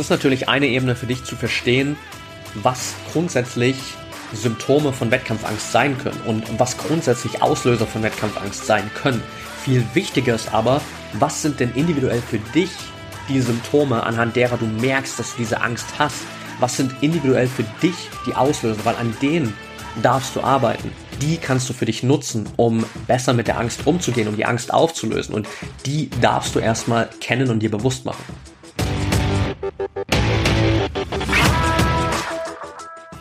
ist natürlich eine Ebene für dich zu verstehen, was grundsätzlich Symptome von Wettkampfangst sein können und was grundsätzlich Auslöser von Wettkampfangst sein können. Viel wichtiger ist aber, was sind denn individuell für dich die Symptome, anhand derer du merkst, dass du diese Angst hast? Was sind individuell für dich die Auslöser? Weil an denen darfst du arbeiten. Die kannst du für dich nutzen, um besser mit der Angst umzugehen, um die Angst aufzulösen. Und die darfst du erstmal kennen und dir bewusst machen.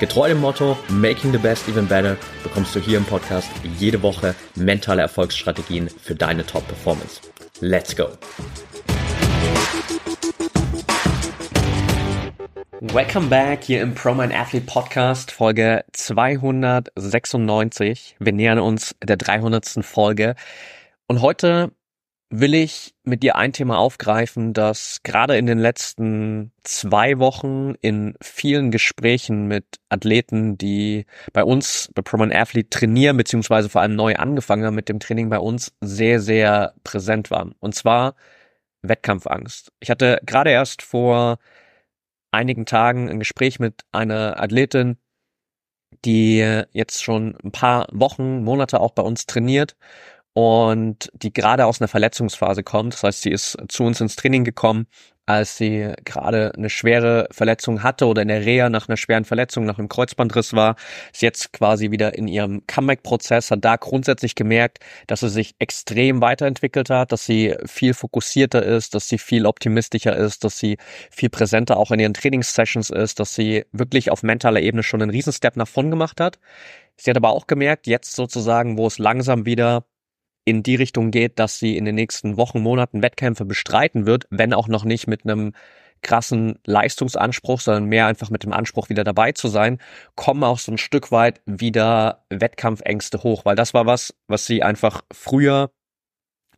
Getreu dem Motto Making the Best Even Better bekommst du hier im Podcast jede Woche mentale Erfolgsstrategien für deine Top-Performance. Let's go! Welcome back hier im Pro Man Athlete Podcast, Folge 296. Wir nähern uns der 300. Folge. Und heute will ich mit dir ein Thema aufgreifen, das gerade in den letzten zwei Wochen in vielen Gesprächen mit Athleten, die bei uns bei Proman Athlete trainieren, beziehungsweise vor allem neu angefangen haben mit dem Training bei uns, sehr, sehr präsent waren. Und zwar Wettkampfangst. Ich hatte gerade erst vor einigen Tagen ein Gespräch mit einer Athletin, die jetzt schon ein paar Wochen, Monate auch bei uns trainiert und die gerade aus einer Verletzungsphase kommt. Das heißt, sie ist zu uns ins Training gekommen, als sie gerade eine schwere Verletzung hatte oder in der Reha nach einer schweren Verletzung, nach einem Kreuzbandriss war, ist jetzt quasi wieder in ihrem Comeback-Prozess, hat da grundsätzlich gemerkt, dass sie sich extrem weiterentwickelt hat, dass sie viel fokussierter ist, dass sie viel optimistischer ist, dass sie viel präsenter auch in ihren Trainingssessions ist, dass sie wirklich auf mentaler Ebene schon einen Riesenstep nach vorn gemacht hat. Sie hat aber auch gemerkt, jetzt sozusagen, wo es langsam wieder in die Richtung geht, dass sie in den nächsten Wochen, Monaten Wettkämpfe bestreiten wird, wenn auch noch nicht mit einem krassen Leistungsanspruch, sondern mehr einfach mit dem Anspruch, wieder dabei zu sein, kommen auch so ein Stück weit wieder Wettkampfängste hoch, weil das war was, was sie einfach früher,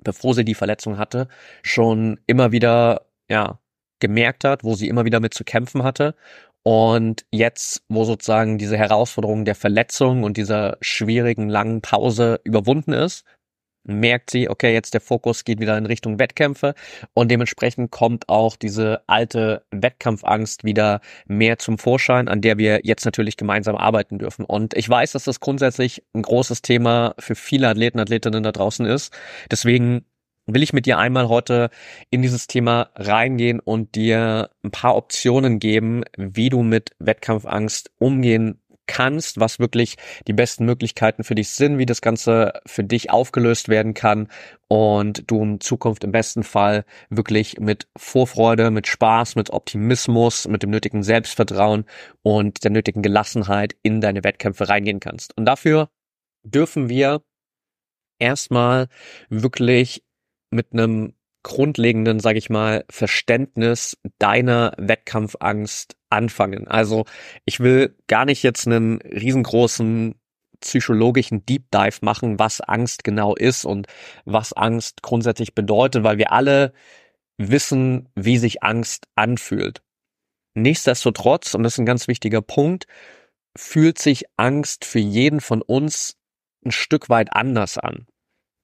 bevor sie die Verletzung hatte, schon immer wieder, ja, gemerkt hat, wo sie immer wieder mit zu kämpfen hatte. Und jetzt, wo sozusagen diese Herausforderung der Verletzung und dieser schwierigen langen Pause überwunden ist, merkt sie, okay, jetzt der Fokus geht wieder in Richtung Wettkämpfe und dementsprechend kommt auch diese alte Wettkampfangst wieder mehr zum Vorschein, an der wir jetzt natürlich gemeinsam arbeiten dürfen. Und ich weiß, dass das grundsätzlich ein großes Thema für viele Athleten, Athletinnen da draußen ist. Deswegen will ich mit dir einmal heute in dieses Thema reingehen und dir ein paar Optionen geben, wie du mit Wettkampfangst umgehen kannst, was wirklich die besten Möglichkeiten für dich sind, wie das Ganze für dich aufgelöst werden kann und du in Zukunft im besten Fall wirklich mit Vorfreude, mit Spaß, mit Optimismus, mit dem nötigen Selbstvertrauen und der nötigen Gelassenheit in deine Wettkämpfe reingehen kannst. Und dafür dürfen wir erstmal wirklich mit einem grundlegenden, sage ich mal, Verständnis deiner Wettkampfangst anfangen. Also ich will gar nicht jetzt einen riesengroßen psychologischen Deep Dive machen, was Angst genau ist und was Angst grundsätzlich bedeutet, weil wir alle wissen, wie sich Angst anfühlt. Nichtsdestotrotz, und das ist ein ganz wichtiger Punkt, fühlt sich Angst für jeden von uns ein Stück weit anders an.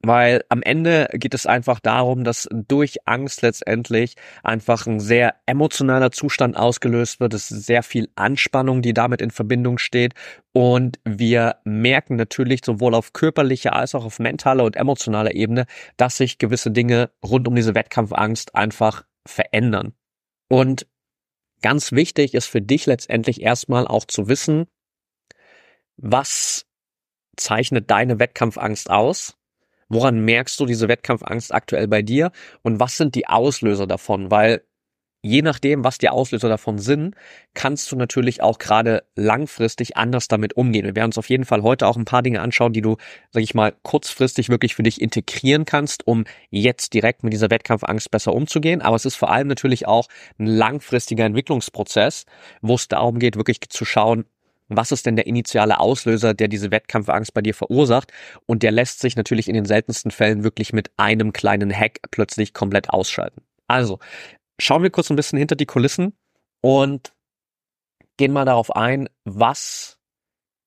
Weil am Ende geht es einfach darum, dass durch Angst letztendlich einfach ein sehr emotionaler Zustand ausgelöst wird. Es ist sehr viel Anspannung, die damit in Verbindung steht. Und wir merken natürlich sowohl auf körperlicher als auch auf mentaler und emotionaler Ebene, dass sich gewisse Dinge rund um diese Wettkampfangst einfach verändern. Und ganz wichtig ist für dich letztendlich erstmal auch zu wissen, was zeichnet deine Wettkampfangst aus? Woran merkst du diese Wettkampfangst aktuell bei dir und was sind die Auslöser davon? Weil je nachdem, was die Auslöser davon sind, kannst du natürlich auch gerade langfristig anders damit umgehen. Wir werden uns auf jeden Fall heute auch ein paar Dinge anschauen, die du, sag ich mal, kurzfristig wirklich für dich integrieren kannst, um jetzt direkt mit dieser Wettkampfangst besser umzugehen. Aber es ist vor allem natürlich auch ein langfristiger Entwicklungsprozess, wo es darum geht, wirklich zu schauen, was ist denn der initiale Auslöser, der diese Wettkampfangst bei dir verursacht? Und der lässt sich natürlich in den seltensten Fällen wirklich mit einem kleinen Hack plötzlich komplett ausschalten. Also, schauen wir kurz ein bisschen hinter die Kulissen und gehen mal darauf ein, was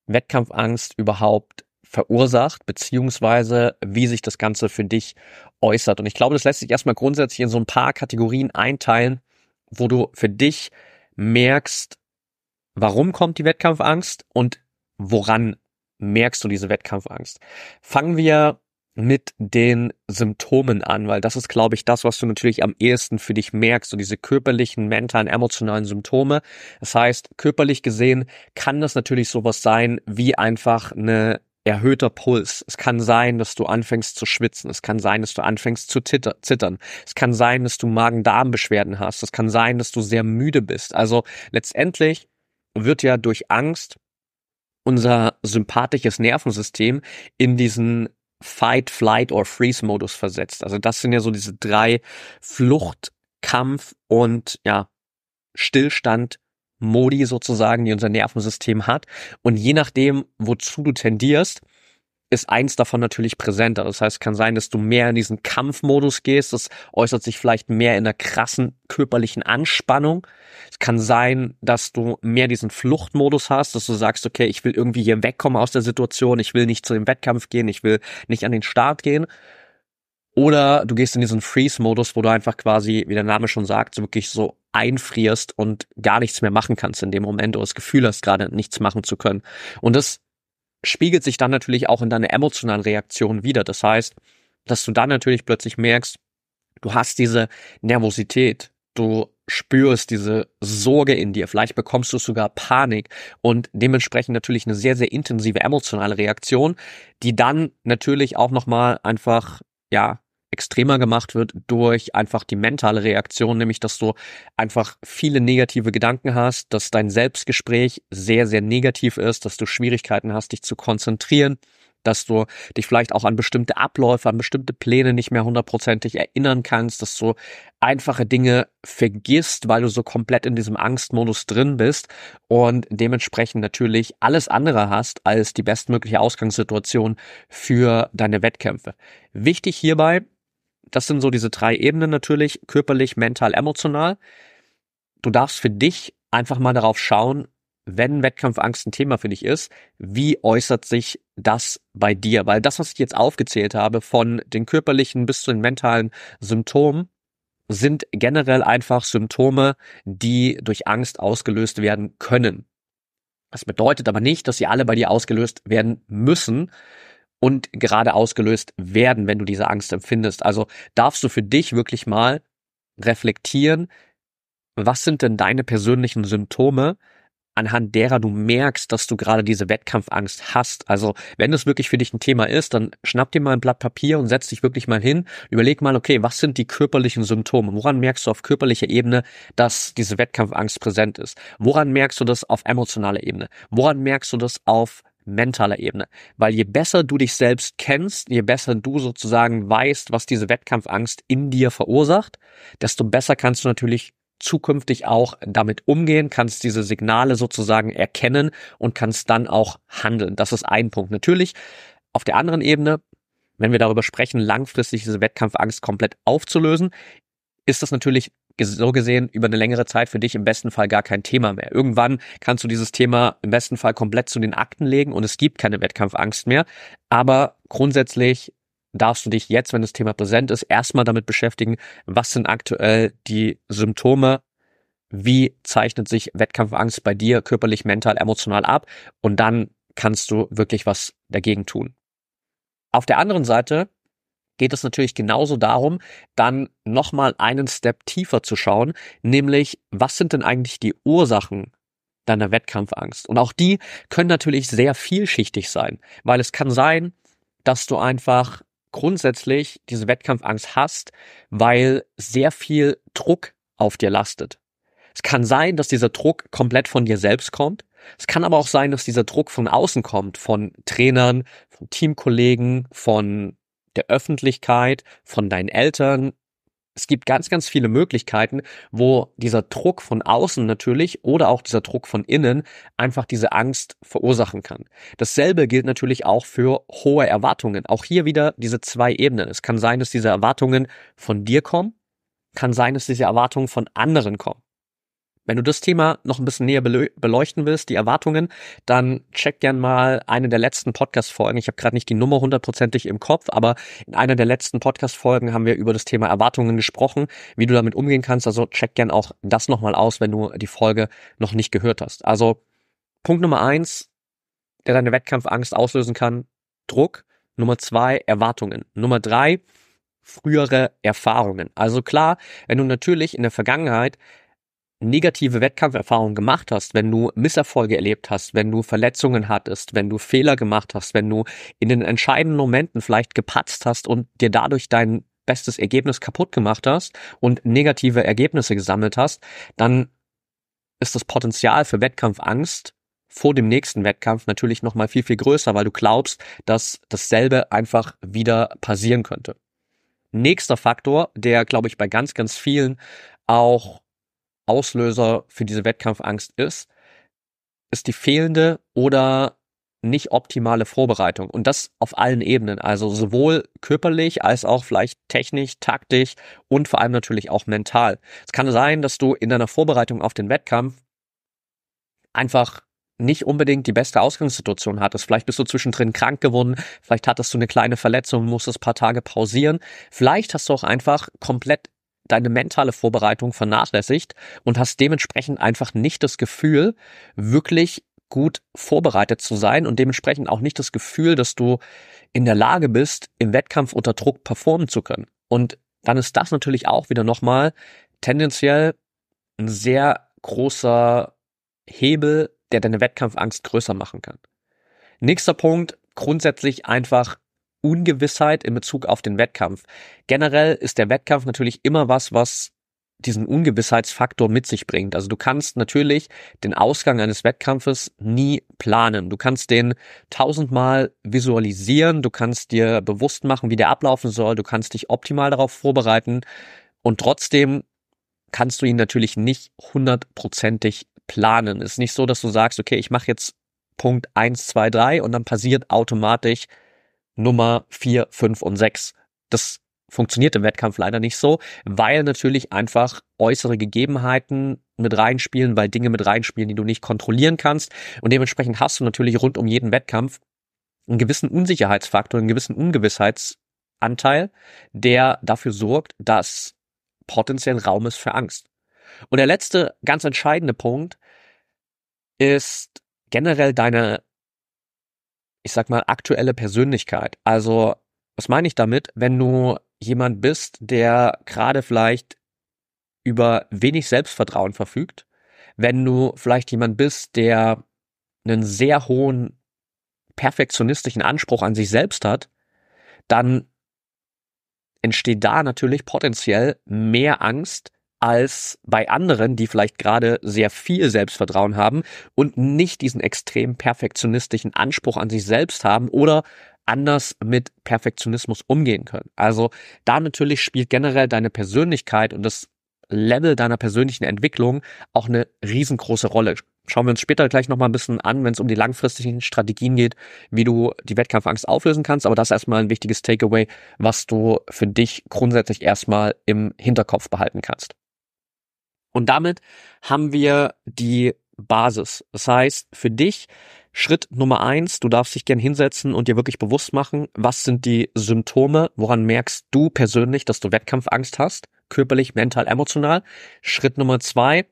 Wettkampfangst überhaupt verursacht, beziehungsweise wie sich das Ganze für dich äußert. Und ich glaube, das lässt sich erstmal grundsätzlich in so ein paar Kategorien einteilen, wo du für dich merkst, warum kommt die Wettkampfangst und woran merkst du diese Wettkampfangst. Fangen wir mit den Symptomen an, weil das ist, glaube ich, das, was du natürlich am ehesten für dich merkst, so diese körperlichen, mentalen, emotionalen Symptome. Das heißt, körperlich gesehen kann das natürlich sowas sein wie einfach eine erhöhter Puls. Es kann sein, dass du anfängst zu schwitzen. Es kann sein, dass du anfängst zu zittern. Es kann sein, dass du Magen-Darm-Beschwerden hast. Es kann sein, dass du sehr müde bist. Also letztendlich wird ja durch Angst unser sympathisches Nervensystem in diesen Fight, Flight or Freeze-Modus versetzt. Also das sind ja so diese drei Flucht, Kampf und ja, Stillstand Modi sozusagen, die unser Nervensystem hat. Und je nachdem, wozu du tendierst, ist eins davon natürlich präsenter. Das heißt, kann sein, dass du mehr in diesen Kampfmodus gehst. Das äußert sich vielleicht mehr in einer krassen körperlichen Anspannung. Es kann sein, dass du mehr diesen Fluchtmodus hast, dass du sagst, okay, ich will irgendwie hier wegkommen aus der Situation. Ich will nicht zu dem Wettkampf gehen. Ich will nicht an den Start gehen. Oder du gehst in diesen Freeze-Modus, wo du einfach quasi, wie der Name schon sagt, so wirklich so einfrierst und gar nichts mehr machen kannst in dem Moment oder das Gefühl hast, gerade nichts machen zu können. Und das spiegelt sich dann natürlich auch in deiner emotionalen Reaktion wieder. Das heißt, dass du dann natürlich plötzlich merkst, du hast diese Nervosität, du spürst diese Sorge in dir, vielleicht bekommst du sogar Panik und dementsprechend natürlich eine sehr, sehr intensive emotionale Reaktion, die dann natürlich auch nochmal einfach, ja, extremer gemacht wird durch einfach die mentale Reaktion, nämlich dass du einfach viele negative Gedanken hast, dass dein Selbstgespräch sehr, sehr negativ ist, dass du Schwierigkeiten hast, dich zu konzentrieren, dass du dich vielleicht auch an bestimmte Abläufe, an bestimmte Pläne nicht mehr hundertprozentig erinnern kannst, dass du einfache Dinge vergisst, weil du so komplett in diesem Angstmodus drin bist und dementsprechend natürlich alles andere hast als die bestmögliche Ausgangssituation für deine Wettkämpfe. Wichtig hierbei, das sind so diese drei Ebenen natürlich, körperlich, mental, emotional. Du darfst für dich einfach mal darauf schauen, wenn Wettkampfangst ein Thema für dich ist, wie äußert sich das bei dir? Weil das, was ich jetzt aufgezählt habe, von den körperlichen bis zu den mentalen Symptomen, sind generell einfach Symptome, die durch Angst ausgelöst werden können. Das bedeutet aber nicht, dass sie alle bei dir ausgelöst werden müssen, und gerade ausgelöst werden, wenn du diese Angst empfindest. Also darfst du für dich wirklich mal reflektieren, was sind denn deine persönlichen Symptome, anhand derer du merkst, dass du gerade diese Wettkampfangst hast. Also wenn es wirklich für dich ein Thema ist, dann schnapp dir mal ein Blatt Papier und setz dich wirklich mal hin. Überleg mal, okay, was sind die körperlichen Symptome? Woran merkst du auf körperlicher Ebene, dass diese Wettkampfangst präsent ist? Woran merkst du das auf emotionaler Ebene? Woran merkst du das auf mentaler Ebene. Weil je besser du dich selbst kennst, je besser du sozusagen weißt, was diese Wettkampfangst in dir verursacht, desto besser kannst du natürlich zukünftig auch damit umgehen, kannst diese Signale sozusagen erkennen und kannst dann auch handeln. Das ist ein Punkt. Natürlich auf der anderen Ebene, wenn wir darüber sprechen, langfristig diese Wettkampfangst komplett aufzulösen, ist das natürlich so gesehen über eine längere Zeit für dich im besten Fall gar kein Thema mehr. Irgendwann kannst du dieses Thema im besten Fall komplett zu den Akten legen und es gibt keine Wettkampfangst mehr. Aber grundsätzlich darfst du dich jetzt, wenn das Thema präsent ist, erstmal damit beschäftigen, was sind aktuell die Symptome, wie zeichnet sich Wettkampfangst bei dir körperlich, mental, emotional ab und dann kannst du wirklich was dagegen tun. Auf der anderen Seite geht es natürlich genauso darum, dann nochmal einen Step tiefer zu schauen, nämlich was sind denn eigentlich die Ursachen deiner Wettkampfangst? Und auch die können natürlich sehr vielschichtig sein, weil es kann sein, dass du einfach grundsätzlich diese Wettkampfangst hast, weil sehr viel Druck auf dir lastet. Es kann sein, dass dieser Druck komplett von dir selbst kommt. Es kann aber auch sein, dass dieser Druck von außen kommt, von Trainern, von Teamkollegen, von der Öffentlichkeit, von deinen Eltern, es gibt ganz, ganz viele Möglichkeiten, wo dieser Druck von außen natürlich oder auch dieser Druck von innen einfach diese Angst verursachen kann. Dasselbe gilt natürlich auch für hohe Erwartungen. Auch hier wieder diese zwei Ebenen. Es kann sein, dass diese Erwartungen von dir kommen, kann sein, dass diese Erwartungen von anderen kommen. Wenn du das Thema noch ein bisschen näher beleuchten willst, die Erwartungen, dann check gern mal eine der letzten Podcast-Folgen. Ich habe gerade nicht die Nummer hundertprozentig im Kopf, aber in einer der letzten Podcast-Folgen haben wir über das Thema Erwartungen gesprochen, wie du damit umgehen kannst. Also check gern auch das nochmal aus, wenn du die Folge noch nicht gehört hast. Also Punkt Nummer eins, der deine Wettkampfangst auslösen kann, Druck. Nummer zwei, Erwartungen. Nummer drei, frühere Erfahrungen. Also klar, wenn du natürlich in der Vergangenheit negative Wettkampferfahrungen gemacht hast, wenn du Misserfolge erlebt hast, wenn du Verletzungen hattest, wenn du Fehler gemacht hast, wenn du in den entscheidenden Momenten vielleicht gepatzt hast und dir dadurch dein bestes Ergebnis kaputt gemacht hast und negative Ergebnisse gesammelt hast, dann ist das Potenzial für Wettkampfangst vor dem nächsten Wettkampf natürlich nochmal viel, viel größer, weil du glaubst, dass dasselbe einfach wieder passieren könnte. Nächster Faktor, der, glaube ich, bei ganz, ganz vielen auch Auslöser für diese Wettkampfangst ist, ist die fehlende oder nicht optimale Vorbereitung. Und das auf allen Ebenen. Also sowohl körperlich als auch vielleicht technisch, taktisch und vor allem natürlich auch mental. Es kann sein, dass du in deiner Vorbereitung auf den Wettkampf einfach nicht unbedingt die beste Ausgangssituation hattest. Vielleicht bist du zwischendrin krank geworden, vielleicht hattest du eine kleine Verletzung, musstest ein paar Tage pausieren. Vielleicht hast du auch einfach komplett deine mentale Vorbereitung vernachlässigt und hast dementsprechend einfach nicht das Gefühl, wirklich gut vorbereitet zu sein und dementsprechend auch nicht das Gefühl, dass du in der Lage bist, im Wettkampf unter Druck performen zu können. Und dann ist das natürlich auch wieder nochmal tendenziell ein sehr großer Hebel, der deine Wettkampfangst größer machen kann. Nächster Punkt, grundsätzlich einfach Ungewissheit in Bezug auf den Wettkampf. Generell ist der Wettkampf natürlich immer was, was diesen Ungewissheitsfaktor mit sich bringt. Also du kannst natürlich den Ausgang eines Wettkampfes nie planen. Du kannst den tausendmal visualisieren, du kannst dir bewusst machen, wie der ablaufen soll, du kannst dich optimal darauf vorbereiten und trotzdem kannst du ihn natürlich nicht hundertprozentig planen. Es ist nicht so, dass du sagst, okay, ich mache jetzt Punkt eins, zwei, drei und dann passiert automatisch Nummer vier, fünf und sechs. Das funktioniert im Wettkampf leider nicht so, weil natürlich einfach äußere Gegebenheiten mit reinspielen, weil Dinge mit reinspielen, die du nicht kontrollieren kannst. Und dementsprechend hast du natürlich rund um jeden Wettkampf einen gewissen Unsicherheitsfaktor, einen gewissen Ungewissheitsanteil, der dafür sorgt, dass potenziell Raum ist für Angst. Und der letzte ganz entscheidende Punkt ist generell deine ich sag mal, aktuelle Persönlichkeit. Also, was meine ich damit? Wenn du jemand bist, der gerade vielleicht über wenig Selbstvertrauen verfügt, wenn du vielleicht jemand bist, der einen sehr hohen perfektionistischen Anspruch an sich selbst hat, dann entsteht da natürlich potenziell mehr Angst, als bei anderen, die vielleicht gerade sehr viel Selbstvertrauen haben und nicht diesen extrem perfektionistischen Anspruch an sich selbst haben oder anders mit Perfektionismus umgehen können. Also da natürlich spielt generell deine Persönlichkeit und das Level deiner persönlichen Entwicklung auch eine riesengroße Rolle. Schauen wir uns später gleich nochmal ein bisschen an, wenn es um die langfristigen Strategien geht, wie du die Wettkampfangst auflösen kannst. Aber das ist erstmal ein wichtiges Takeaway, was du für dich grundsätzlich erstmal im Hinterkopf behalten kannst. Und damit haben wir die Basis. Das heißt, für dich Schritt Nummer eins, du darfst dich gern hinsetzen und dir wirklich bewusst machen, was sind die Symptome, woran merkst du persönlich, dass du Wettkampfangst hast, körperlich, mental, emotional. Schritt Nummer zwei,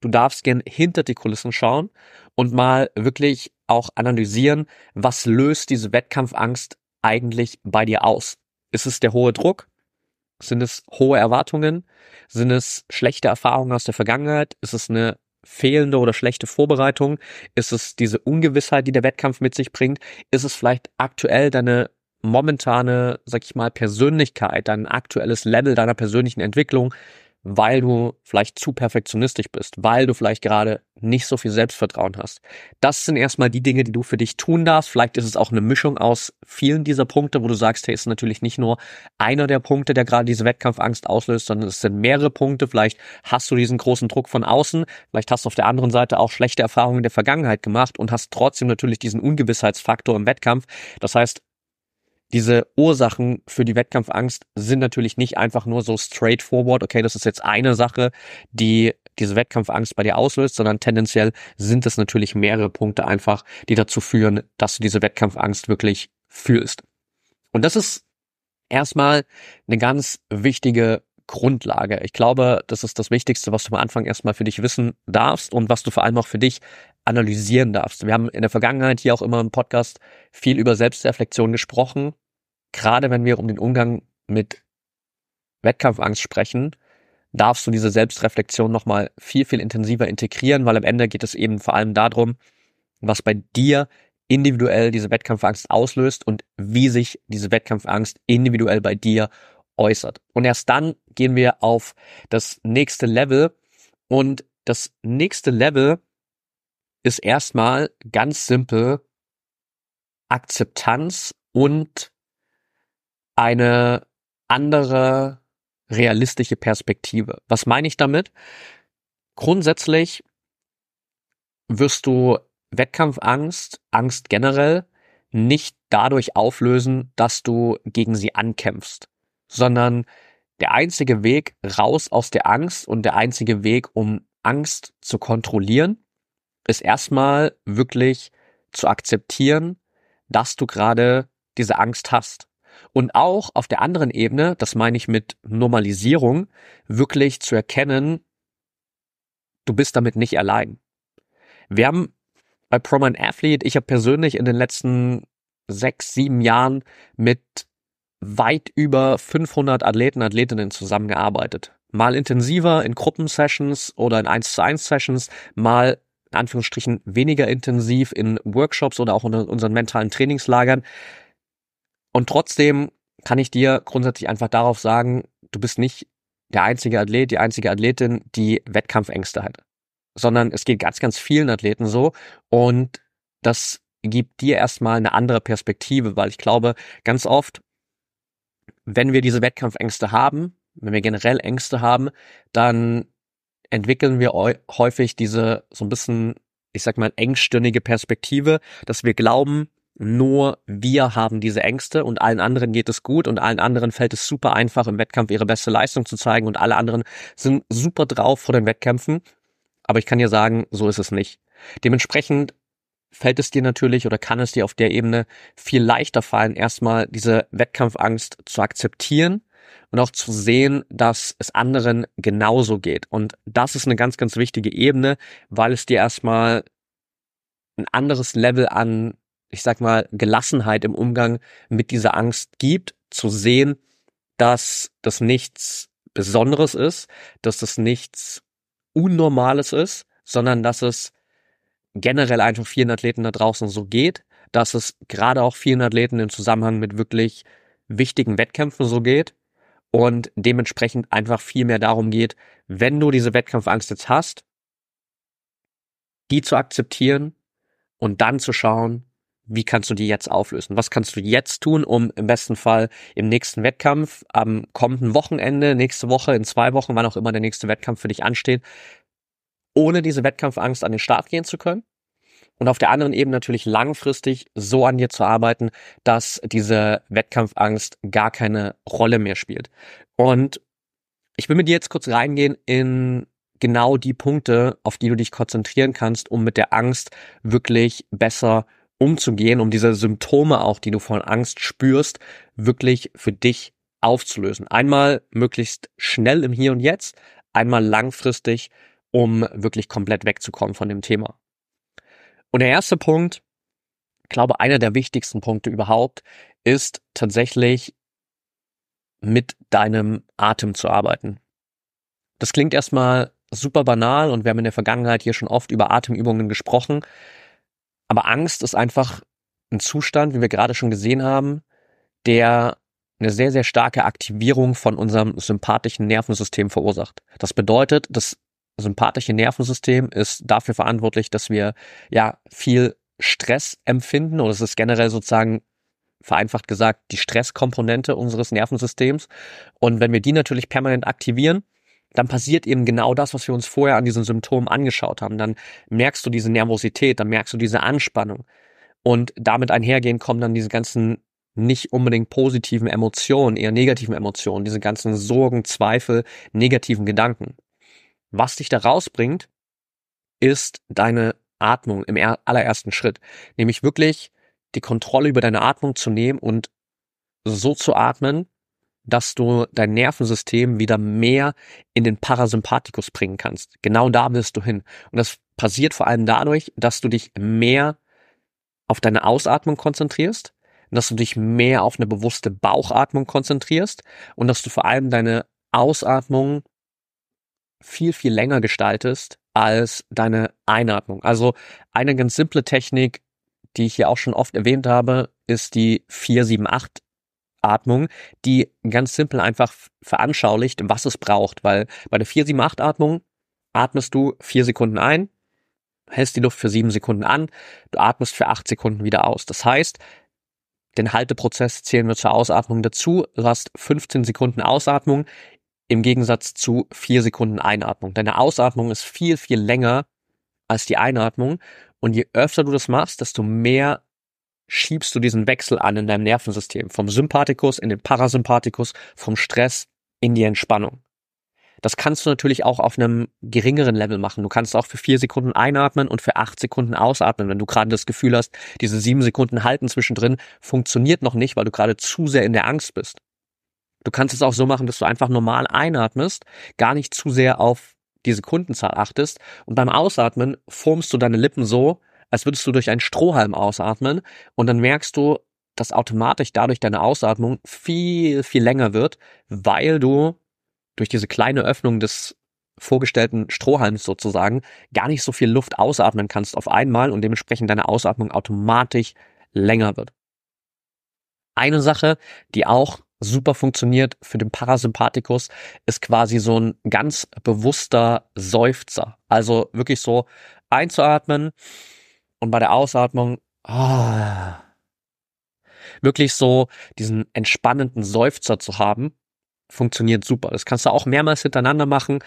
du darfst gern hinter die Kulissen schauen und mal wirklich auch analysieren, was löst diese Wettkampfangst eigentlich bei dir aus? Ist es der hohe Druck? Sind es hohe Erwartungen? Sind es schlechte Erfahrungen aus der Vergangenheit? Ist es eine fehlende oder schlechte Vorbereitung? Ist es diese Ungewissheit, die der Wettkampf mit sich bringt? Ist es vielleicht aktuell deine momentane, sag ich mal, Persönlichkeit, dein aktuelles Level deiner persönlichen Entwicklung? Weil du vielleicht zu perfektionistisch bist, weil du vielleicht gerade nicht so viel Selbstvertrauen hast. Das sind erstmal die Dinge, die du für dich tun darfst. Vielleicht ist es auch eine Mischung aus vielen dieser Punkte, wo du sagst, hey, ist natürlich nicht nur einer der Punkte, der gerade diese Wettkampfangst auslöst, sondern es sind mehrere Punkte. Vielleicht hast du diesen großen Druck von außen, vielleicht hast du auf der anderen Seite auch schlechte Erfahrungen in der Vergangenheit gemacht und hast trotzdem natürlich diesen Ungewissheitsfaktor im Wettkampf. Das heißt, diese Ursachen für die Wettkampfangst sind natürlich nicht einfach nur so straightforward, okay, das ist jetzt eine Sache, die diese Wettkampfangst bei dir auslöst, sondern tendenziell sind es natürlich mehrere Punkte einfach, die dazu führen, dass du diese Wettkampfangst wirklich fühlst. Und das ist erstmal eine ganz wichtige Grundlage. Ich glaube, das ist das Wichtigste, was du am Anfang erstmal für dich wissen darfst und was du vor allem auch für dich analysieren darfst. Wir haben in der Vergangenheit hier auch immer im Podcast viel über Selbstreflexion gesprochen. Gerade wenn wir um den Umgang mit Wettkampfangst sprechen, darfst du diese Selbstreflexion nochmal viel, viel intensiver integrieren, weil am Ende geht es eben vor allem darum, was bei dir individuell diese Wettkampfangst auslöst und wie sich diese Wettkampfangst individuell bei dir äußert. Und erst dann gehen wir auf das nächste Level und das nächste Level ist erstmal ganz simpel Akzeptanz und eine andere realistische Perspektive. Was meine ich damit? Grundsätzlich wirst du Wettkampfangst, Angst generell, nicht dadurch auflösen, dass du gegen sie ankämpfst, sondern der einzige Weg raus aus der Angst und der einzige Weg, um Angst zu kontrollieren, ist erstmal wirklich zu akzeptieren, dass du gerade diese Angst hast. Und auch auf der anderen Ebene, das meine ich mit Normalisierung, wirklich zu erkennen, du bist damit nicht allein. Wir haben bei ProMind Athlete, ich habe persönlich in den letzten sechs, sieben Jahren mit weit über 500 Athleten, Athletinnen zusammengearbeitet. Mal intensiver in Gruppensessions oder in 1 zu 1 Sessions, mal in Anführungsstrichen weniger intensiv in Workshops oder auch in unseren mentalen Trainingslagern. Und trotzdem kann ich dir grundsätzlich einfach darauf sagen, du bist nicht der einzige Athlet, die einzige Athletin, die Wettkampfängste hat, sondern es geht ganz, ganz vielen Athleten so und das gibt dir erstmal eine andere Perspektive, weil ich glaube, ganz oft, wenn wir diese Wettkampfängste haben, wenn wir generell Ängste haben, dann entwickeln wir häufig diese so ein bisschen, ich sag mal, engstirnige Perspektive, dass wir glauben, nur wir haben diese Ängste und allen anderen geht es gut und allen anderen fällt es super einfach im Wettkampf ihre beste Leistung zu zeigen und alle anderen sind super drauf vor den Wettkämpfen. Aber ich kann dir sagen, so ist es nicht. Dementsprechend fällt es dir natürlich oder kann es dir auf der Ebene viel leichter fallen, erstmal diese Wettkampfangst zu akzeptieren und auch zu sehen, dass es anderen genauso geht. Und das ist eine ganz, ganz wichtige Ebene, weil es dir erstmal ein anderes Level an, ich sag mal, Gelassenheit im Umgang mit dieser Angst gibt, zu sehen, dass das nichts Besonderes ist, dass das nichts Unnormales ist, sondern dass es generell einfach vielen Athleten da draußen so geht, dass es gerade auch vielen Athleten im Zusammenhang mit wirklich wichtigen Wettkämpfen so geht und dementsprechend einfach viel mehr darum geht, wenn du diese Wettkampfangst jetzt hast, die zu akzeptieren und dann zu schauen, wie kannst du die jetzt auflösen? Was kannst du jetzt tun, um im besten Fall im nächsten Wettkampf, am kommenden Wochenende, nächste Woche, in zwei Wochen, wann auch immer der nächste Wettkampf für dich ansteht, ohne diese Wettkampfangst an den Start gehen zu können? und auf der anderen Ebene natürlich langfristig so an dir zu arbeiten, dass diese Wettkampfangst gar keine Rolle mehr spielt. Und ich will mit dir jetzt kurz reingehen in genau die Punkte, auf die du dich konzentrieren kannst, um mit der Angst wirklich besser umzugehen, um diese Symptome auch, die du von Angst spürst, wirklich für dich aufzulösen. Einmal möglichst schnell im Hier und Jetzt, einmal langfristig, um wirklich komplett wegzukommen von dem Thema. Und der erste Punkt, glaube einer der wichtigsten Punkte überhaupt, ist tatsächlich mit deinem Atem zu arbeiten. Das klingt erstmal super banal und wir haben in der Vergangenheit hier schon oft über Atemübungen gesprochen. Aber Angst ist einfach ein Zustand, wie wir gerade schon gesehen haben, der eine sehr, sehr starke Aktivierung von unserem sympathischen Nervensystem verursacht. Das bedeutet, das sympathische Nervensystem ist dafür verantwortlich, dass wir ja viel Stress empfinden oder es ist generell sozusagen vereinfacht gesagt die Stresskomponente unseres Nervensystems. Und wenn wir die natürlich permanent aktivieren, dann passiert eben genau das, was wir uns vorher an diesen Symptomen angeschaut haben. Dann merkst du diese Nervosität, dann merkst du diese Anspannung. Und damit einhergehen kommen dann diese ganzen nicht unbedingt positiven Emotionen, eher negativen Emotionen, diese ganzen Sorgen, Zweifel, negativen Gedanken. Was dich da rausbringt, ist deine Atmung im allerersten Schritt. Nämlich wirklich die Kontrolle über deine Atmung zu nehmen und so zu atmen, dass du dein Nervensystem wieder mehr in den Parasympathikus bringen kannst. Genau da willst du hin. Und das passiert vor allem dadurch, dass du dich mehr auf deine Ausatmung konzentrierst, dass du dich mehr auf eine bewusste Bauchatmung konzentrierst und dass du vor allem deine Ausatmung viel, viel länger gestaltest als deine Einatmung. Also eine ganz simple Technik, die ich hier auch schon oft erwähnt habe, ist die 478 Atmung, die ganz simpel einfach veranschaulicht, was es braucht, weil bei der 478 Atmung atmest du vier Sekunden ein, hältst die Luft für sieben Sekunden an, du atmest für acht Sekunden wieder aus. Das heißt, den Halteprozess zählen wir zur Ausatmung dazu. Du hast 15 Sekunden Ausatmung im Gegensatz zu vier Sekunden Einatmung. Deine Ausatmung ist viel, viel länger als die Einatmung. Und je öfter du das machst, desto mehr schiebst du diesen Wechsel an in deinem Nervensystem. Vom Sympathikus in den Parasympathikus, vom Stress in die Entspannung. Das kannst du natürlich auch auf einem geringeren Level machen. Du kannst auch für vier Sekunden einatmen und für acht Sekunden ausatmen, wenn du gerade das Gefühl hast, diese sieben Sekunden halten zwischendrin funktioniert noch nicht, weil du gerade zu sehr in der Angst bist. Du kannst es auch so machen, dass du einfach normal einatmest, gar nicht zu sehr auf die Sekundenzahl achtest und beim Ausatmen formst du deine Lippen so, als würdest du durch einen Strohhalm ausatmen und dann merkst du, dass automatisch dadurch deine Ausatmung viel, viel länger wird, weil du durch diese kleine Öffnung des vorgestellten Strohhalms sozusagen gar nicht so viel Luft ausatmen kannst auf einmal und dementsprechend deine Ausatmung automatisch länger wird. Eine Sache, die auch super funktioniert für den Parasympathikus, ist quasi so ein ganz bewusster Seufzer. Also wirklich so einzuatmen und bei der Ausatmung oh, wirklich so diesen entspannenden Seufzer zu haben, funktioniert super. Das kannst du auch mehrmals hintereinander machen,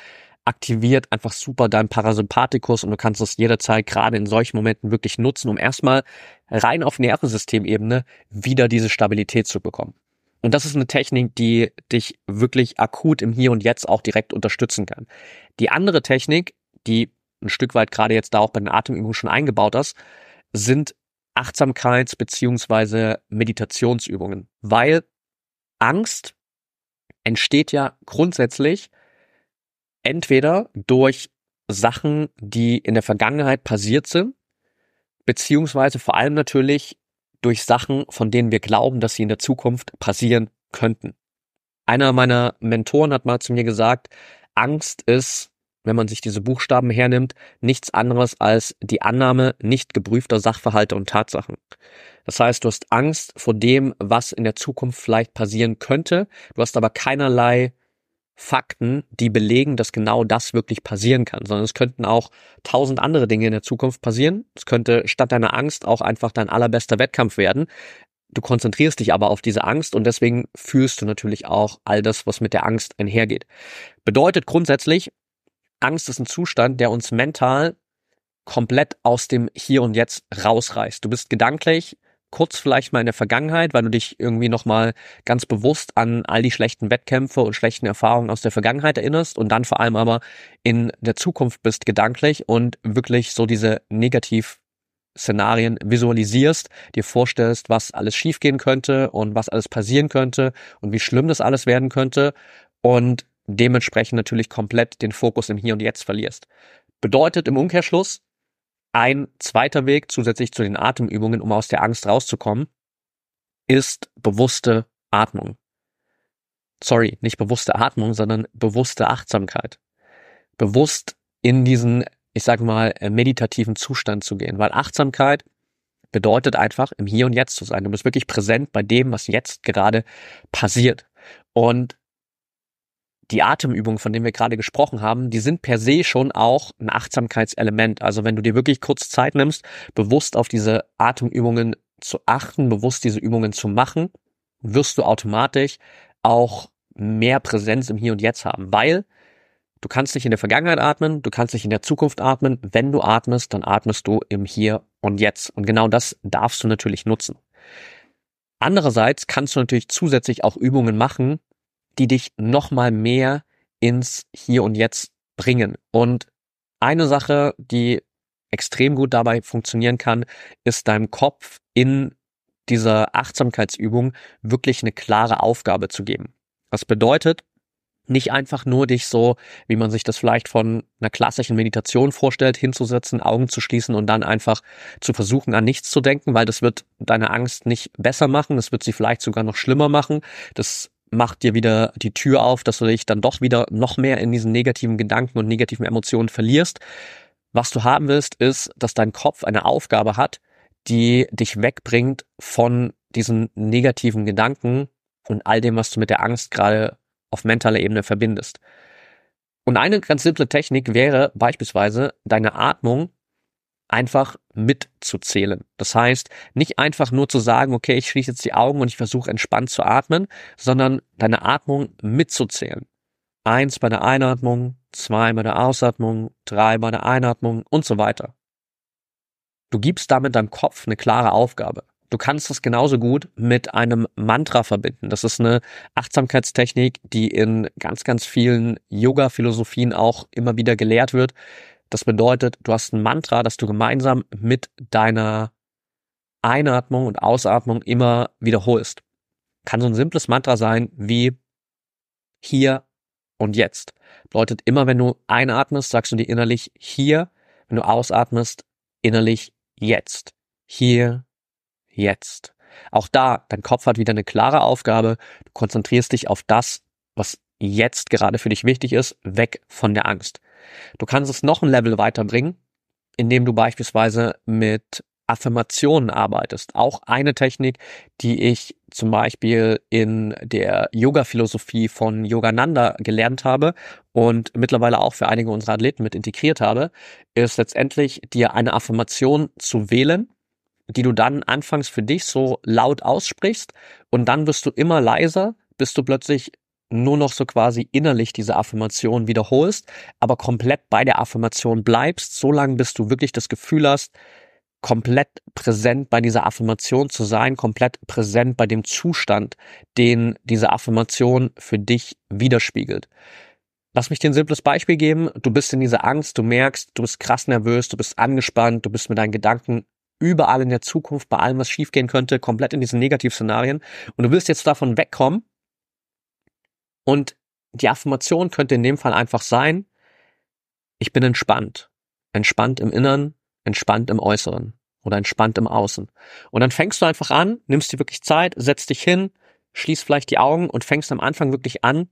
aktiviert einfach super deinen Parasympathikus und du kannst es jederzeit gerade in solchen Momenten wirklich nutzen, um erstmal rein auf Nervensystemebene wieder diese Stabilität zu bekommen. Und das ist eine Technik, die dich wirklich akut im Hier und Jetzt auch direkt unterstützen kann. Die andere Technik, die ein Stück weit gerade jetzt da auch bei den Atemübungen schon eingebaut hast, sind Achtsamkeits- beziehungsweise Meditationsübungen. Weil Angst entsteht ja grundsätzlich entweder durch Sachen, die in der Vergangenheit passiert sind, beziehungsweise vor allem natürlich durch Sachen, von denen wir glauben, dass sie in der Zukunft passieren könnten. Einer meiner Mentoren hat mal zu mir gesagt, Angst ist wenn man sich diese Buchstaben hernimmt, nichts anderes als die Annahme nicht geprüfter Sachverhalte und Tatsachen. Das heißt, du hast Angst vor dem, was in der Zukunft vielleicht passieren könnte, du hast aber keinerlei Fakten, die belegen, dass genau das wirklich passieren kann, sondern es könnten auch tausend andere Dinge in der Zukunft passieren. Es könnte statt deiner Angst auch einfach dein allerbester Wettkampf werden. Du konzentrierst dich aber auf diese Angst und deswegen fühlst du natürlich auch all das, was mit der Angst einhergeht. Bedeutet grundsätzlich, Angst ist ein Zustand, der uns mental komplett aus dem Hier und Jetzt rausreißt. Du bist gedanklich kurz vielleicht mal in der Vergangenheit, weil du dich irgendwie nochmal ganz bewusst an all die schlechten Wettkämpfe und schlechten Erfahrungen aus der Vergangenheit erinnerst und dann vor allem aber in der Zukunft bist gedanklich und wirklich so diese Negativ-Szenarien visualisierst, dir vorstellst, was alles schiefgehen könnte und was alles passieren könnte und wie schlimm das alles werden könnte und dementsprechend natürlich komplett den Fokus im Hier und Jetzt verlierst. Bedeutet im Umkehrschluss, ein zweiter Weg zusätzlich zu den Atemübungen, um aus der Angst rauszukommen, ist bewusste Atmung. Sorry, nicht bewusste Atmung, sondern bewusste Achtsamkeit. Bewusst in diesen, ich sage mal, meditativen Zustand zu gehen, weil Achtsamkeit bedeutet einfach, im Hier und Jetzt zu sein. Du bist wirklich präsent bei dem, was jetzt gerade passiert. Und die Atemübungen, von denen wir gerade gesprochen haben, die sind per se schon auch ein Achtsamkeitselement. Also wenn du dir wirklich kurz Zeit nimmst, bewusst auf diese Atemübungen zu achten, bewusst diese Übungen zu machen, wirst du automatisch auch mehr Präsenz im Hier und Jetzt haben, weil du kannst nicht in der Vergangenheit atmen, du kannst nicht in der Zukunft atmen. Wenn du atmest, dann atmest du im Hier und Jetzt. Und genau das darfst du natürlich nutzen. Andererseits kannst du natürlich zusätzlich auch Übungen machen, die dich nochmal mehr ins Hier und Jetzt bringen. Und eine Sache, die extrem gut dabei funktionieren kann, ist deinem Kopf in dieser Achtsamkeitsübung wirklich eine klare Aufgabe zu geben. Das bedeutet, nicht einfach nur dich so, wie man sich das vielleicht von einer klassischen Meditation vorstellt, hinzusetzen, Augen zu schließen und dann einfach zu versuchen, an nichts zu denken, weil das wird deine Angst nicht besser machen, das wird sie vielleicht sogar noch schlimmer machen. Das macht dir wieder die Tür auf, dass du dich dann doch wieder noch mehr in diesen negativen Gedanken und negativen Emotionen verlierst. Was du haben willst, ist, dass dein Kopf eine Aufgabe hat, die dich wegbringt von diesen negativen Gedanken und all dem, was du mit der Angst gerade auf mentaler Ebene verbindest. Und eine ganz simple Technik wäre beispielsweise deine Atmung einfach mitzuzählen. Das heißt, nicht einfach nur zu sagen, okay, ich schließe jetzt die Augen und ich versuche entspannt zu atmen, sondern deine Atmung mitzuzählen. Eins bei der Einatmung, zwei bei der Ausatmung, drei bei der Einatmung und so weiter. Du gibst damit deinem Kopf eine klare Aufgabe. Du kannst das genauso gut mit einem Mantra verbinden. Das ist eine Achtsamkeitstechnik, die in ganz, ganz vielen Yoga-Philosophien auch immer wieder gelehrt wird. Das bedeutet, du hast ein Mantra, das du gemeinsam mit deiner Einatmung und Ausatmung immer wiederholst. Kann so ein simples Mantra sein wie hier und jetzt. Bedeutet immer, wenn du einatmest, sagst du dir innerlich hier, wenn du ausatmest, innerlich jetzt. Hier, jetzt. Auch da, dein Kopf hat wieder eine klare Aufgabe. Du konzentrierst dich auf das, was jetzt gerade für dich wichtig ist, weg von der Angst. Du kannst es noch ein Level weiterbringen, indem du beispielsweise mit Affirmationen arbeitest. Auch eine Technik, die ich zum Beispiel in der Yoga-Philosophie von Yogananda gelernt habe und mittlerweile auch für einige unserer Athleten mit integriert habe, ist letztendlich dir eine Affirmation zu wählen, die du dann anfangs für dich so laut aussprichst und dann wirst du immer leiser, bis du plötzlich nur noch so quasi innerlich diese Affirmation wiederholst, aber komplett bei der Affirmation bleibst, so lange bis du wirklich das Gefühl hast, komplett präsent bei dieser Affirmation zu sein, komplett präsent bei dem Zustand, den diese Affirmation für dich widerspiegelt. Lass mich dir ein simples Beispiel geben. Du bist in dieser Angst, du merkst, du bist krass nervös, du bist angespannt, du bist mit deinen Gedanken überall in der Zukunft, bei allem, was schiefgehen könnte, komplett in diesen Negativszenarien und du willst jetzt davon wegkommen und die Affirmation könnte in dem Fall einfach sein, ich bin entspannt. Entspannt im Innern, entspannt im Äußeren oder entspannt im Außen. Und dann fängst du einfach an, nimmst dir wirklich Zeit, setzt dich hin, schließt vielleicht die Augen und fängst am Anfang wirklich an,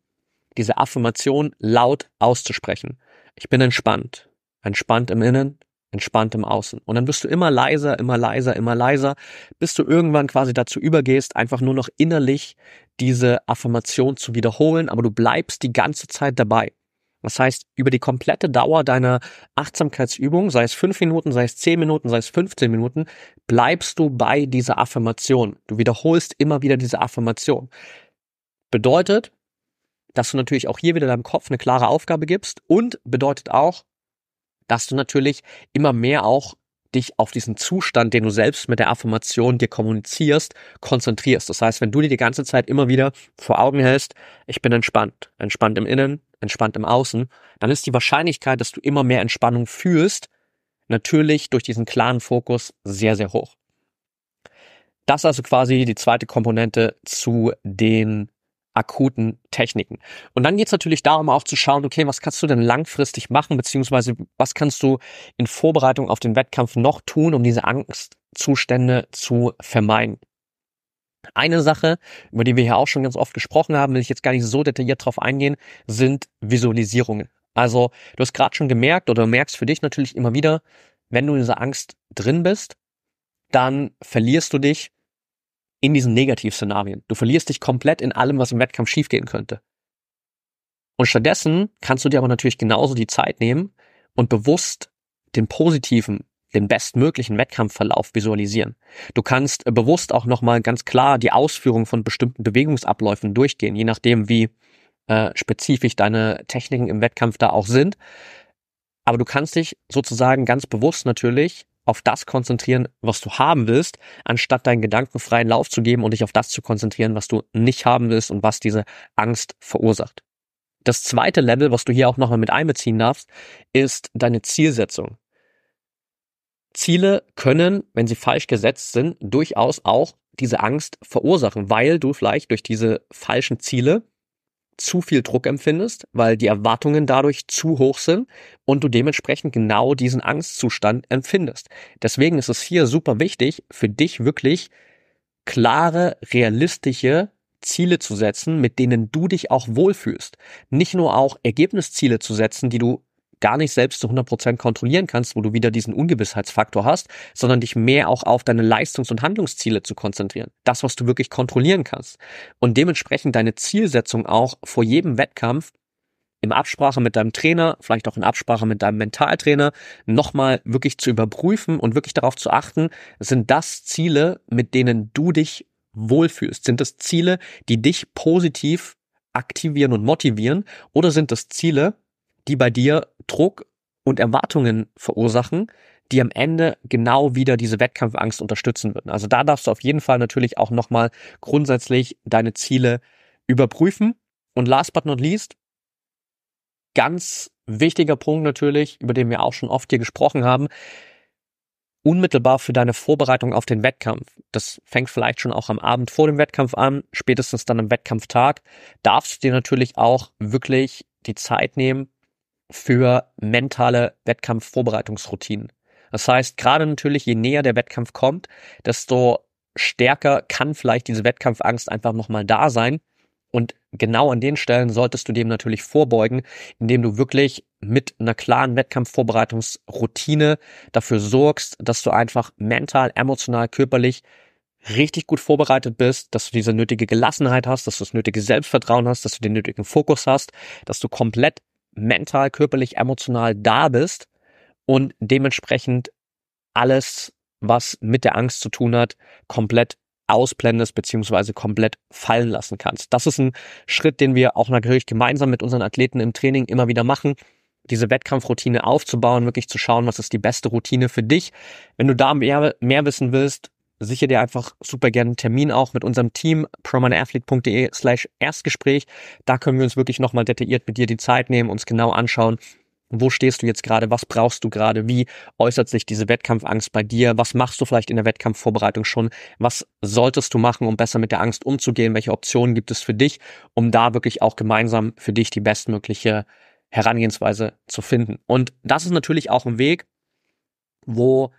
diese Affirmation laut auszusprechen. Ich bin entspannt. Entspannt im Innen, entspannt im Außen. Und dann wirst du immer leiser, immer leiser, immer leiser, bis du irgendwann quasi dazu übergehst, einfach nur noch innerlich diese Affirmation zu wiederholen, aber du bleibst die ganze Zeit dabei. Das heißt, über die komplette Dauer deiner Achtsamkeitsübung, sei es fünf Minuten, sei es zehn Minuten, sei es 15 Minuten, bleibst du bei dieser Affirmation. Du wiederholst immer wieder diese Affirmation. Bedeutet, dass du natürlich auch hier wieder deinem Kopf eine klare Aufgabe gibst und bedeutet auch, dass du natürlich immer mehr auch dich auf diesen Zustand, den du selbst mit der Affirmation dir kommunizierst, konzentrierst. Das heißt, wenn du dir die ganze Zeit immer wieder vor Augen hältst, ich bin entspannt, entspannt im Innen, entspannt im Außen, dann ist die Wahrscheinlichkeit, dass du immer mehr Entspannung fühlst, natürlich durch diesen klaren Fokus sehr, sehr hoch. Das ist also quasi die zweite Komponente zu den akuten Techniken. Und dann geht es natürlich darum, auch zu schauen, okay, was kannst du denn langfristig machen, beziehungsweise was kannst du in Vorbereitung auf den Wettkampf noch tun, um diese Angstzustände zu vermeiden. Eine Sache, über die wir hier auch schon ganz oft gesprochen haben, will ich jetzt gar nicht so detailliert drauf eingehen, sind Visualisierungen. Also du hast gerade schon gemerkt oder merkst für dich natürlich immer wieder, wenn du in dieser Angst drin bist, dann verlierst du dich in diesen Negativszenarien. Du verlierst dich komplett in allem, was im Wettkampf schiefgehen könnte. Und stattdessen kannst du dir aber natürlich genauso die Zeit nehmen und bewusst den positiven, den bestmöglichen Wettkampfverlauf visualisieren. Du kannst bewusst auch nochmal ganz klar die Ausführung von bestimmten Bewegungsabläufen durchgehen, je nachdem, wie äh, spezifisch deine Techniken im Wettkampf da auch sind. Aber du kannst dich sozusagen ganz bewusst natürlich auf das konzentrieren, was du haben willst, anstatt deinen Gedanken freien Lauf zu geben und dich auf das zu konzentrieren, was du nicht haben willst und was diese Angst verursacht. Das zweite Level, was du hier auch nochmal mit einbeziehen darfst, ist deine Zielsetzung. Ziele können, wenn sie falsch gesetzt sind, durchaus auch diese Angst verursachen, weil du vielleicht durch diese falschen Ziele zu viel Druck empfindest, weil die Erwartungen dadurch zu hoch sind und du dementsprechend genau diesen Angstzustand empfindest. Deswegen ist es hier super wichtig, für dich wirklich klare, realistische Ziele zu setzen, mit denen du dich auch wohlfühlst. Nicht nur auch Ergebnisziele zu setzen, die du gar nicht selbst zu 100% kontrollieren kannst, wo du wieder diesen Ungewissheitsfaktor hast, sondern dich mehr auch auf deine Leistungs- und Handlungsziele zu konzentrieren. Das, was du wirklich kontrollieren kannst. Und dementsprechend deine Zielsetzung auch vor jedem Wettkampf im Absprache mit deinem Trainer, vielleicht auch in Absprache mit deinem Mentaltrainer, nochmal wirklich zu überprüfen und wirklich darauf zu achten, sind das Ziele, mit denen du dich wohlfühlst? Sind das Ziele, die dich positiv aktivieren und motivieren? Oder sind das Ziele, die bei dir Druck und Erwartungen verursachen, die am Ende genau wieder diese Wettkampfangst unterstützen würden. Also da darfst du auf jeden Fall natürlich auch nochmal grundsätzlich deine Ziele überprüfen. Und last but not least, ganz wichtiger Punkt natürlich, über den wir auch schon oft hier gesprochen haben, unmittelbar für deine Vorbereitung auf den Wettkampf. Das fängt vielleicht schon auch am Abend vor dem Wettkampf an, spätestens dann am Wettkampftag, darfst du dir natürlich auch wirklich die Zeit nehmen, für mentale Wettkampfvorbereitungsroutinen. Das heißt, gerade natürlich, je näher der Wettkampf kommt, desto stärker kann vielleicht diese Wettkampfangst einfach nochmal da sein. Und genau an den Stellen solltest du dem natürlich vorbeugen, indem du wirklich mit einer klaren Wettkampfvorbereitungsroutine dafür sorgst, dass du einfach mental, emotional, körperlich richtig gut vorbereitet bist, dass du diese nötige Gelassenheit hast, dass du das nötige Selbstvertrauen hast, dass du den nötigen Fokus hast, dass du komplett mental, körperlich, emotional da bist und dementsprechend alles, was mit der Angst zu tun hat, komplett ausblendest beziehungsweise komplett fallen lassen kannst. Das ist ein Schritt, den wir auch natürlich gemeinsam mit unseren Athleten im Training immer wieder machen, diese Wettkampfroutine aufzubauen, wirklich zu schauen, was ist die beste Routine für dich. Wenn du da mehr, mehr wissen willst, sicher dir einfach super gerne einen Termin auch mit unserem Team, promanathlete.de slash Erstgespräch. Da können wir uns wirklich nochmal detailliert mit dir die Zeit nehmen, uns genau anschauen, wo stehst du jetzt gerade? Was brauchst du gerade? Wie äußert sich diese Wettkampfangst bei dir? Was machst du vielleicht in der Wettkampfvorbereitung schon? Was solltest du machen, um besser mit der Angst umzugehen? Welche Optionen gibt es für dich, um da wirklich auch gemeinsam für dich die bestmögliche Herangehensweise zu finden? Und das ist natürlich auch ein Weg, wo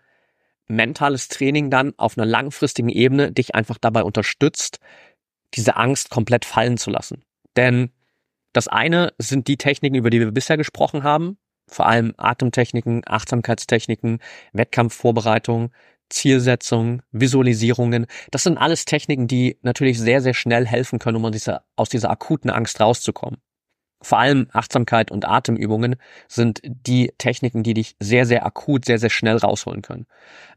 mentales Training dann auf einer langfristigen Ebene dich einfach dabei unterstützt, diese Angst komplett fallen zu lassen. Denn das eine sind die Techniken, über die wir bisher gesprochen haben, vor allem Atemtechniken, Achtsamkeitstechniken, Wettkampfvorbereitung, Zielsetzung, Visualisierungen. Das sind alles Techniken, die natürlich sehr, sehr schnell helfen können, um aus dieser akuten Angst rauszukommen. Vor allem Achtsamkeit und Atemübungen sind die Techniken, die dich sehr, sehr akut, sehr, sehr schnell rausholen können.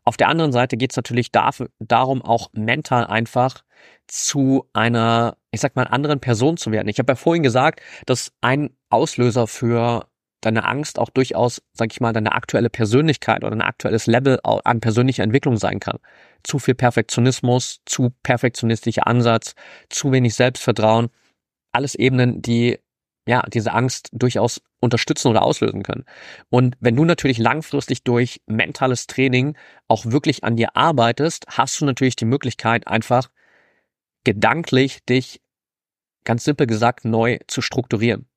Auf der anderen Seite geht es natürlich dafür, darum, auch mental einfach zu einer, ich sag mal, anderen Person zu werden. Ich habe ja vorhin gesagt, dass ein Auslöser für deine Angst auch durchaus, sag ich mal, deine aktuelle Persönlichkeit oder ein aktuelles Level an persönlicher Entwicklung sein kann. Zu viel Perfektionismus, zu perfektionistischer Ansatz, zu wenig Selbstvertrauen. Alles Ebenen, die ja, diese Angst durchaus unterstützen oder auslösen können. Und wenn du natürlich langfristig durch mentales Training auch wirklich an dir arbeitest, hast du natürlich die Möglichkeit, einfach gedanklich dich ganz simpel gesagt neu zu strukturieren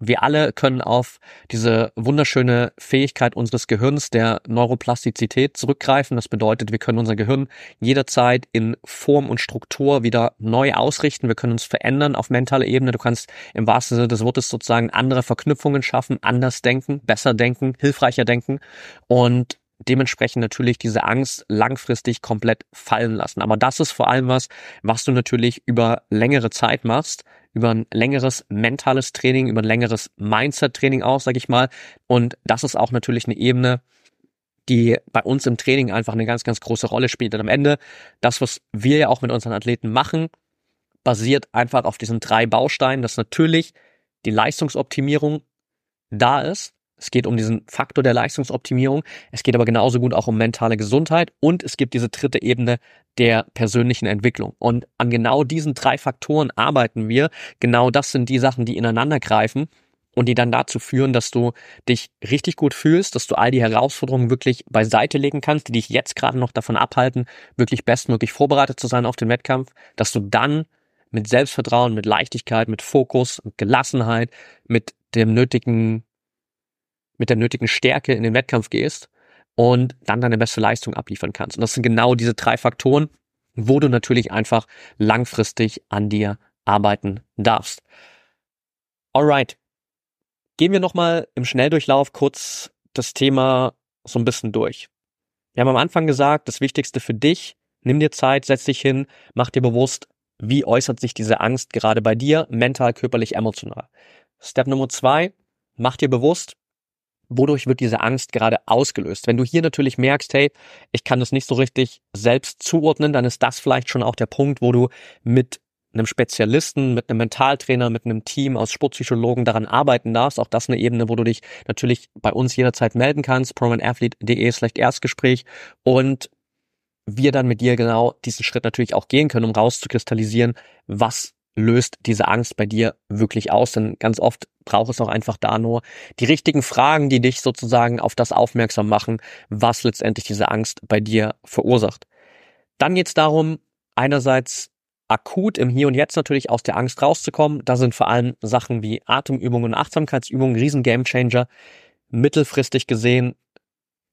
wir alle können auf diese wunderschöne Fähigkeit unseres Gehirns der Neuroplastizität zurückgreifen. Das bedeutet, wir können unser Gehirn jederzeit in Form und Struktur wieder neu ausrichten. Wir können uns verändern auf mentaler Ebene. Du kannst im wahrsten Sinne des Wortes sozusagen andere Verknüpfungen schaffen, anders denken, besser denken, hilfreicher denken. Und dementsprechend natürlich diese Angst langfristig komplett fallen lassen. Aber das ist vor allem was, was du natürlich über längere Zeit machst, über ein längeres mentales Training, über ein längeres Mindset-Training auch, sag ich mal. Und das ist auch natürlich eine Ebene, die bei uns im Training einfach eine ganz, ganz große Rolle spielt. Und am Ende, das, was wir ja auch mit unseren Athleten machen, basiert einfach auf diesen drei Bausteinen, dass natürlich die Leistungsoptimierung da ist. Es geht um diesen Faktor der Leistungsoptimierung. Es geht aber genauso gut auch um mentale Gesundheit und es gibt diese dritte Ebene der persönlichen Entwicklung. Und an genau diesen drei Faktoren arbeiten wir. Genau das sind die Sachen, die ineinander greifen und die dann dazu führen, dass du dich richtig gut fühlst, dass du all die Herausforderungen wirklich beiseite legen kannst, die dich jetzt gerade noch davon abhalten, wirklich bestmöglich vorbereitet zu sein auf den Wettkampf, dass du dann mit Selbstvertrauen, mit Leichtigkeit, mit Fokus, mit Gelassenheit, mit dem nötigen, mit der nötigen Stärke in den Wettkampf gehst und dann deine beste Leistung abliefern kannst. Und das sind genau diese drei Faktoren, wo du natürlich einfach langfristig an dir arbeiten darfst. Alright. Gehen wir nochmal im Schnelldurchlauf kurz das Thema so ein bisschen durch. Wir haben am Anfang gesagt, das Wichtigste für dich, nimm dir Zeit, setz dich hin, mach dir bewusst, wie äußert sich diese Angst gerade bei dir, mental, körperlich, emotional. Step Nummer zwei, mach dir bewusst, wodurch wird diese Angst gerade ausgelöst. Wenn du hier natürlich merkst, hey, ich kann das nicht so richtig selbst zuordnen, dann ist das vielleicht schon auch der Punkt, wo du mit einem Spezialisten, mit einem Mentaltrainer, mit einem Team aus Sportpsychologen daran arbeiten darfst. Auch das eine Ebene, wo du dich natürlich bei uns jederzeit melden kannst. promanathlete.de slash Erstgespräch und wir dann mit dir genau diesen Schritt natürlich auch gehen können, um rauszukristallisieren, was löst diese Angst bei dir wirklich aus? Denn ganz oft braucht es auch einfach da nur die richtigen Fragen, die dich sozusagen auf das aufmerksam machen, was letztendlich diese Angst bei dir verursacht. Dann geht es darum, einerseits akut im Hier und Jetzt natürlich aus der Angst rauszukommen. Da sind vor allem Sachen wie Atemübungen und Achtsamkeitsübungen riesen Gamechanger. Mittelfristig gesehen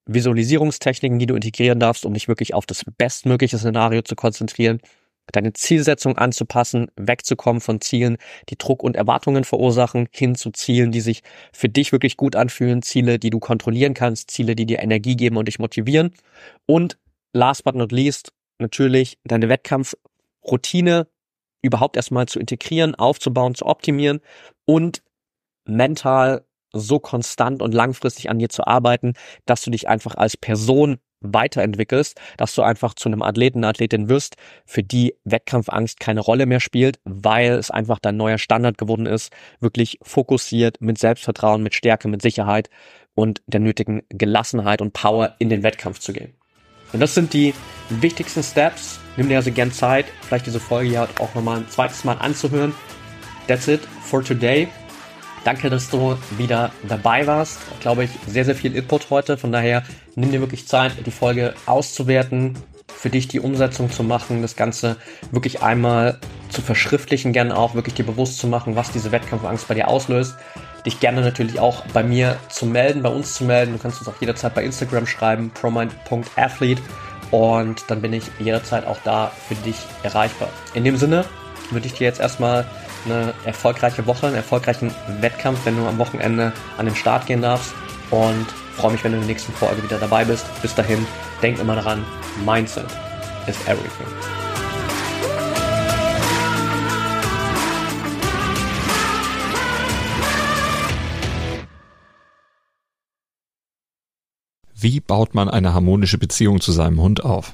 Visualisierungstechniken, die du integrieren darfst, um dich wirklich auf das bestmögliche Szenario zu konzentrieren, deine Zielsetzung anzupassen, wegzukommen von Zielen, die Druck und Erwartungen verursachen, hin zu Zielen, die sich für dich wirklich gut anfühlen, Ziele, die du kontrollieren kannst, Ziele, die dir Energie geben und dich motivieren. Und last but not least, natürlich deine Wettkampfroutine überhaupt erstmal zu integrieren, aufzubauen, zu optimieren und mental so konstant und langfristig an dir zu arbeiten, dass du dich einfach als Person weiterentwickelst, dass du einfach zu einem Athleten, einer Athletin wirst, für die Wettkampfangst keine Rolle mehr spielt, weil es einfach dein neuer Standard geworden ist, wirklich fokussiert, mit Selbstvertrauen, mit Stärke, mit Sicherheit und der nötigen Gelassenheit und Power in den Wettkampf zu gehen. Und das sind die wichtigsten Steps. Nimm dir also gern Zeit, vielleicht diese Folge hier auch nochmal ein zweites Mal anzuhören. That's it for today. Danke, dass du wieder dabei warst. Glaube ich, sehr, sehr viel Input heute. Von daher nimm dir wirklich Zeit, die Folge auszuwerten, für dich die Umsetzung zu machen, das Ganze wirklich einmal zu verschriftlichen, gerne auch wirklich dir bewusst zu machen, was diese Wettkampfangst bei dir auslöst. Dich gerne natürlich auch bei mir zu melden, bei uns zu melden. Du kannst uns auch jederzeit bei Instagram schreiben, promind.athlete und dann bin ich jederzeit auch da für dich erreichbar. In dem Sinne würde ich dir jetzt erstmal eine erfolgreiche Woche, einen erfolgreichen Wettkampf, wenn du am Wochenende an den Start gehen darfst. Und freue mich, wenn du in der nächsten Folge wieder dabei bist. Bis dahin, denk immer daran, Mindset is everything. Wie baut man eine harmonische Beziehung zu seinem Hund auf?